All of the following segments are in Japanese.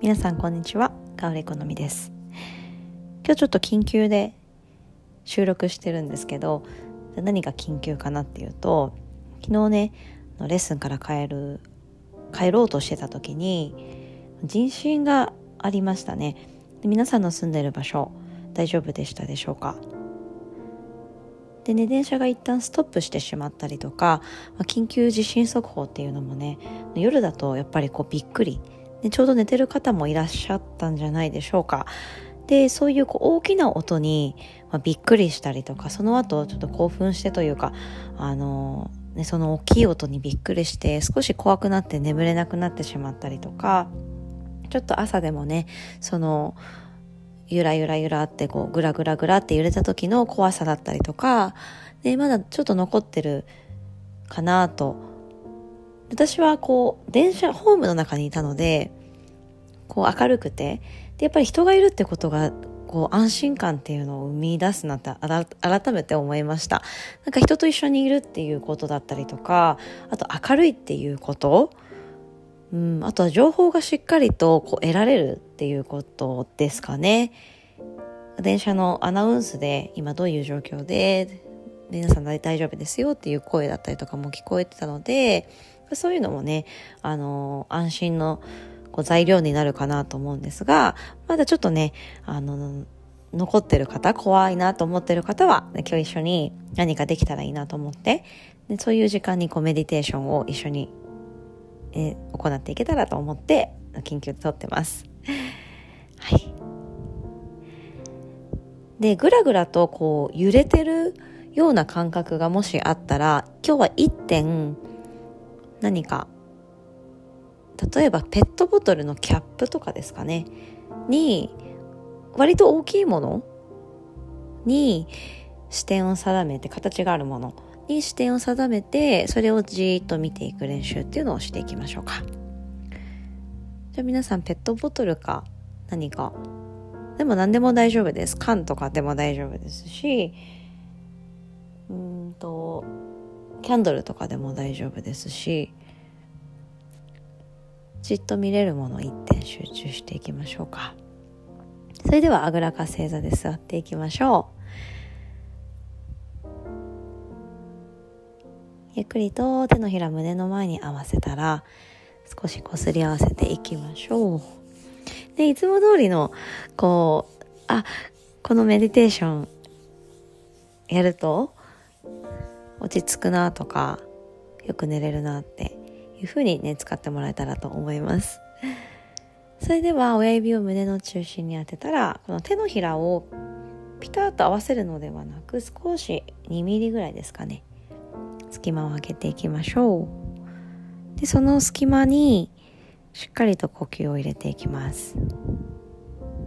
皆さんこんにちは。ガウレコノミです。今日ちょっと緊急で収録してるんですけど何が緊急かなっていうと昨日ねレッスンから帰る帰ろうとしてた時に人身がありましたね。皆さんの住んでる場所大丈夫でしたでしょうか？でね電車が一旦ストップしてしまったりとか、まあ、緊急地震速報っていうのもね夜だとやっぱりこうびっくりでちょうど寝てる方もいらっしゃったんじゃないでしょうか。でそういうこう大きな音に、まあ、びっくりしたりとかその後ちょっと興奮してというかあの、ね、その大きい音にびっくりして少し怖くなって眠れなくなってしまったりとかちょっと朝でもねそのゆらゆらゆらってこうグラグラグラって揺れた時の怖さだったりとかでまだちょっと残ってるかなと私はこう電車ホームの中にいたのでこう明るくてでやっぱり人がいるってことがこう安心感っていうのを生み出すなって改めて思いましたなんか人と一緒にいるっていうことだったりとかあと明るいっていうことうん、あとは情報がしっかりとこう得られるっていうことですかね。電車のアナウンスで今どういう状況で皆さん大丈夫ですよっていう声だったりとかも聞こえてたのでそういうのもね、あの安心のこう材料になるかなと思うんですが、まだちょっとね、あの、残ってる方、怖いなと思ってる方は、今日一緒に何かできたらいいなと思って、でそういう時間にこうメディテーションを一緒に、え行っていけたらと思って、緊急で撮ってます。はい。で、ぐらぐらとこう揺れてるような感覚がもしあったら、今日は1点何か例えばペットボトルのキャップとかですかね。に割と大きいもの？に視点を定めて形があるもの？に視点を定めてそれをじーっと見ていく練習っていうのをしていきましょうか。じゃあ皆さんペットボトルか何か？でも何でも大丈夫です。缶とかでも大丈夫ですしうんとキャンドルとかでも大丈夫ですし。じっと見れるもの一点集中していきましょうか。それではあぐらか正座で座っていきましょう。ゆっくりと手のひら胸の前に合わせたら少しこすり合わせていきましょう。でいつも通りのこうあこのメディテーションやると落ち着くなとかよく寝れるなっていうふうにね使ってもらえたらと思います。それでは親指を胸の中心に当てたらこの手のひらをピタッと合わせるのではなく少し2ミリぐらいですかね。隙間を空けていきましょう。でその隙間にしっかりと呼吸を入れていきます。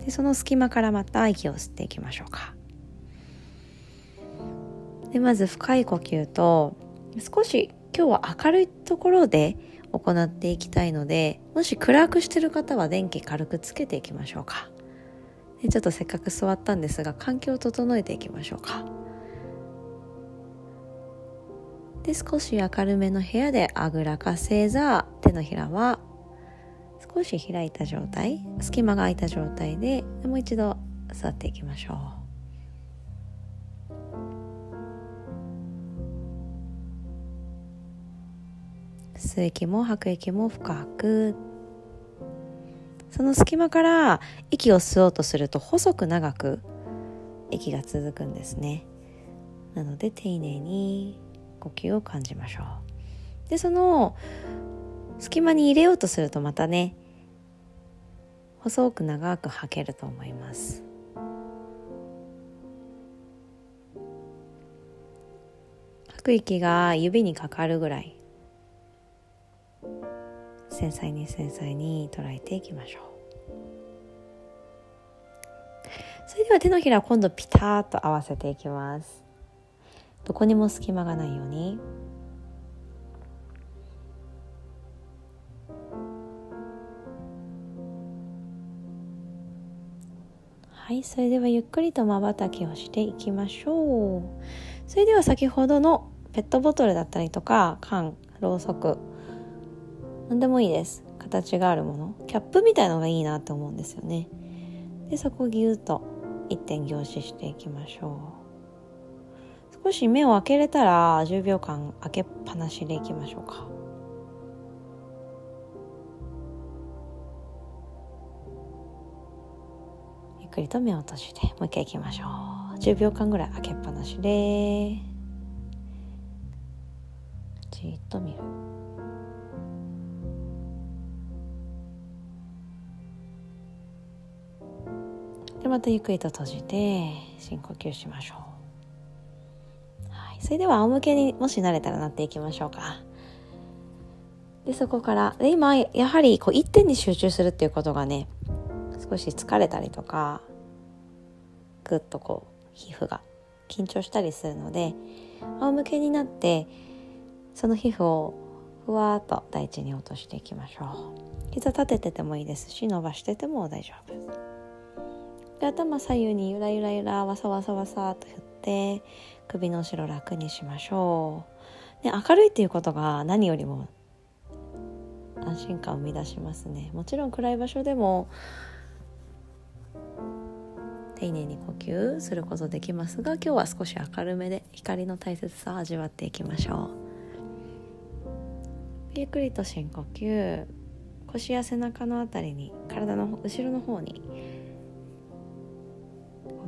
でその隙間からまた息を吸っていきましょうか。でまず深い呼吸と少し今日は明るいところで行っていきたいのでもし暗くしてる方は電気軽くつけていきましょうか。でちょっとせっかく座ったんですが環境を整えていきましょうか。で少し明るめの部屋であぐらか正座手のひらは少し開いた状態隙間が空いた状態でもう一度座っていきましょう。吸う息も吐く息も深く。その隙間から息を吸おうとすると細く長く息が続くんですね。なので丁寧に呼吸を感じましょう。でその隙間に入れようとするとまたね細く長く吐けると思います。吐く息が指にかかるぐらい繊細に繊細に捉えていきましょう。それでは手のひら今度ピタッと合わせていきます。どこにも隙間がないように。はいそれではゆっくりとまばたきをしていきましょう。それでは先ほどのペットボトルだったりとか缶ろうそく何でもいいです。形があるもの。キャップみたいのがいいなと思うんですよね。でそこギュッと一点凝視していきましょう。少し目を開けれたら10秒間開けっぱなしでいきましょうか。ゆっくりと目を閉じてもう一回いきましょう。10秒間ぐらい開けっぱなしで。じっと見る。でまたゆっくりと閉じて深呼吸しましょう、はい、それでは仰向けにもし慣れたらなっていきましょうか。でそこからで今やはりこう一点に集中するっていうことがね少し疲れたりとかぐっとこう皮膚が緊張したりするので仰向けになってその皮膚をふわっと大地に落としていきましょう。膝立てててもいいですし伸ばしてても大丈夫。で頭左右にゆらゆらゆらわさわさわさと振って首の後ろ楽にしましょう。で明るいっていうことが何よりも安心感を生み出しますね。もちろん暗い場所でも丁寧に呼吸することできますが今日は少し明るめで光の大切さを味わっていきましょう。ゆっくりと深呼吸。腰や背中のあたりに体の後ろの方に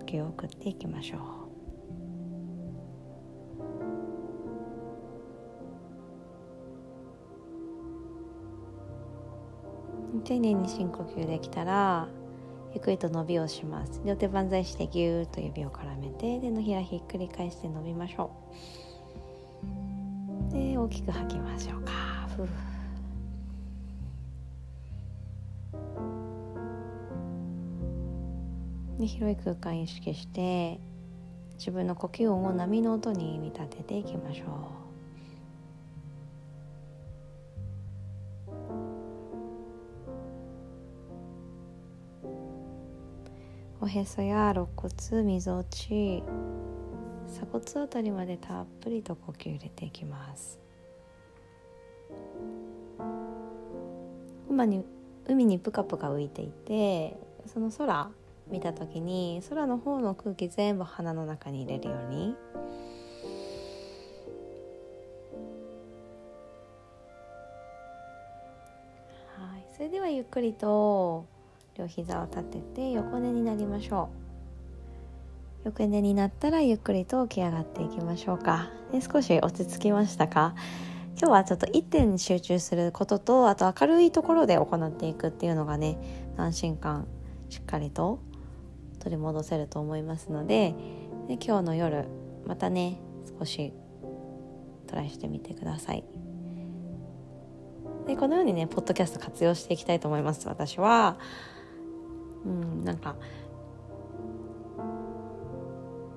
気を送っていきましょう。丁寧に深呼吸できたらゆっくりと伸びをします。両手万歳してぎゅーっと指を絡めて手のひらひっくり返して伸びましょう。で大きく吐きましょう。かふうで広い空間意識して自分の呼吸音を波の音に見立てていきましょう。おへそや肋骨みぞおち鎖骨あたりまでたっぷりと呼吸入れていきます今に海にぷかぷか浮いていてその空見た時に空の方の空気全部鼻の中に入れるように。はい。それではゆっくりと両膝を立てて横寝になりましょう。横寝になったらゆっくりと起き上がっていきましょうか。で少し落ち着きましたか？今日はちょっと一点に集中することとあと明るいところで行っていくっていうのがね安心感しっかりと取り戻せると思いますのでで今日の夜またね少しトライしてみてください。でこのようにねポッドキャスト活用していきたいと思います私は。うんなんか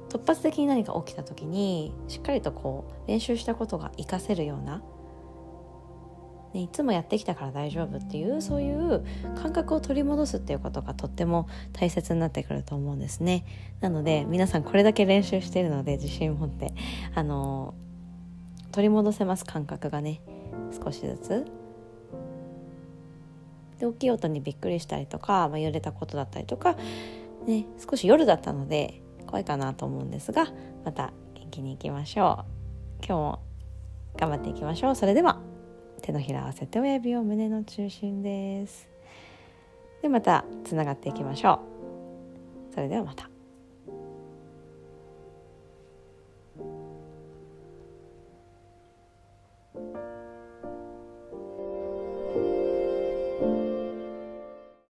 突発的に何か起きた時にしっかりとこう練習したことが活かせるようなね、いつもやってきたから大丈夫っていうそういう感覚を取り戻すっていうことがとっても大切になってくると思うんですね。なので皆さんこれだけ練習してるので自信を持ってあの取り戻せます感覚がね少しずつ。で大きい音にびっくりしたりとか、まあ、揺れたことだったりとか、ね、少し夜だったので怖いかなと思うんですがまた元気にいきましょう。今日も頑張っていきましょう。それでは。手のひら合わせて親指を胸の中心です。でまたつながっていきましょう。それではまた。